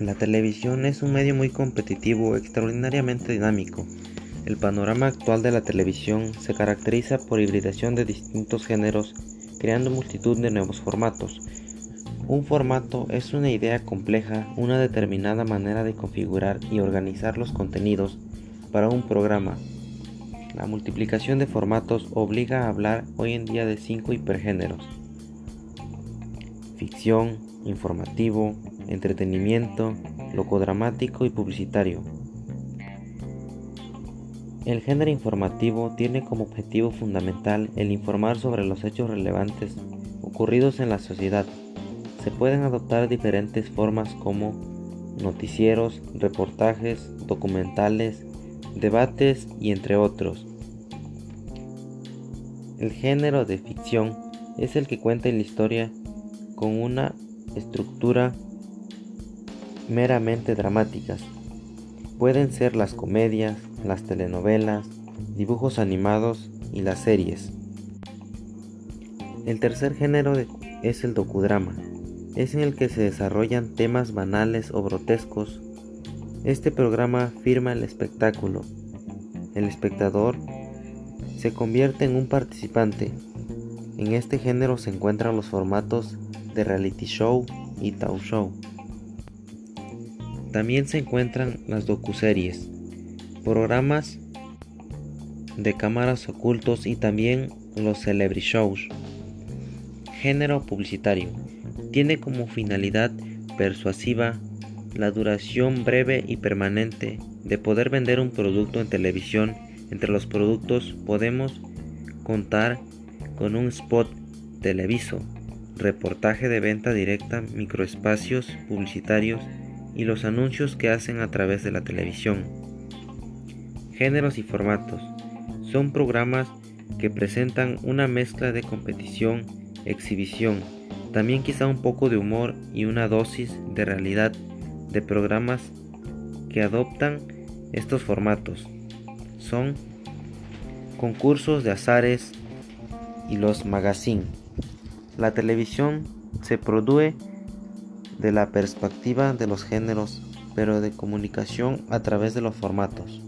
La televisión es un medio muy competitivo, extraordinariamente dinámico. El panorama actual de la televisión se caracteriza por hibridación de distintos géneros, creando multitud de nuevos formatos. Un formato es una idea compleja, una determinada manera de configurar y organizar los contenidos para un programa. La multiplicación de formatos obliga a hablar hoy en día de cinco hipergéneros. Ficción, informativo, entretenimiento, locodramático y publicitario. El género informativo tiene como objetivo fundamental el informar sobre los hechos relevantes ocurridos en la sociedad. Se pueden adoptar diferentes formas como noticieros, reportajes, documentales, debates y entre otros. El género de ficción es el que cuenta la historia con una estructura meramente dramáticas. Pueden ser las comedias, las telenovelas, dibujos animados y las series. El tercer género es el docudrama. Es en el que se desarrollan temas banales o grotescos. Este programa firma el espectáculo. El espectador se convierte en un participante. En este género se encuentran los formatos de reality show y talk show. También se encuentran las docuseries, programas de cámaras ocultos y también los celebrity shows. Género publicitario. Tiene como finalidad persuasiva la duración breve y permanente de poder vender un producto en televisión. Entre los productos podemos contar con un spot televiso, reportaje de venta directa, microespacios publicitarios y los anuncios que hacen a través de la televisión. Géneros y formatos. Son programas que presentan una mezcla de competición, exhibición, también quizá un poco de humor y una dosis de realidad de programas que adoptan estos formatos. Son concursos de azares y los magazines. La televisión se produce de la perspectiva de los géneros, pero de comunicación a través de los formatos.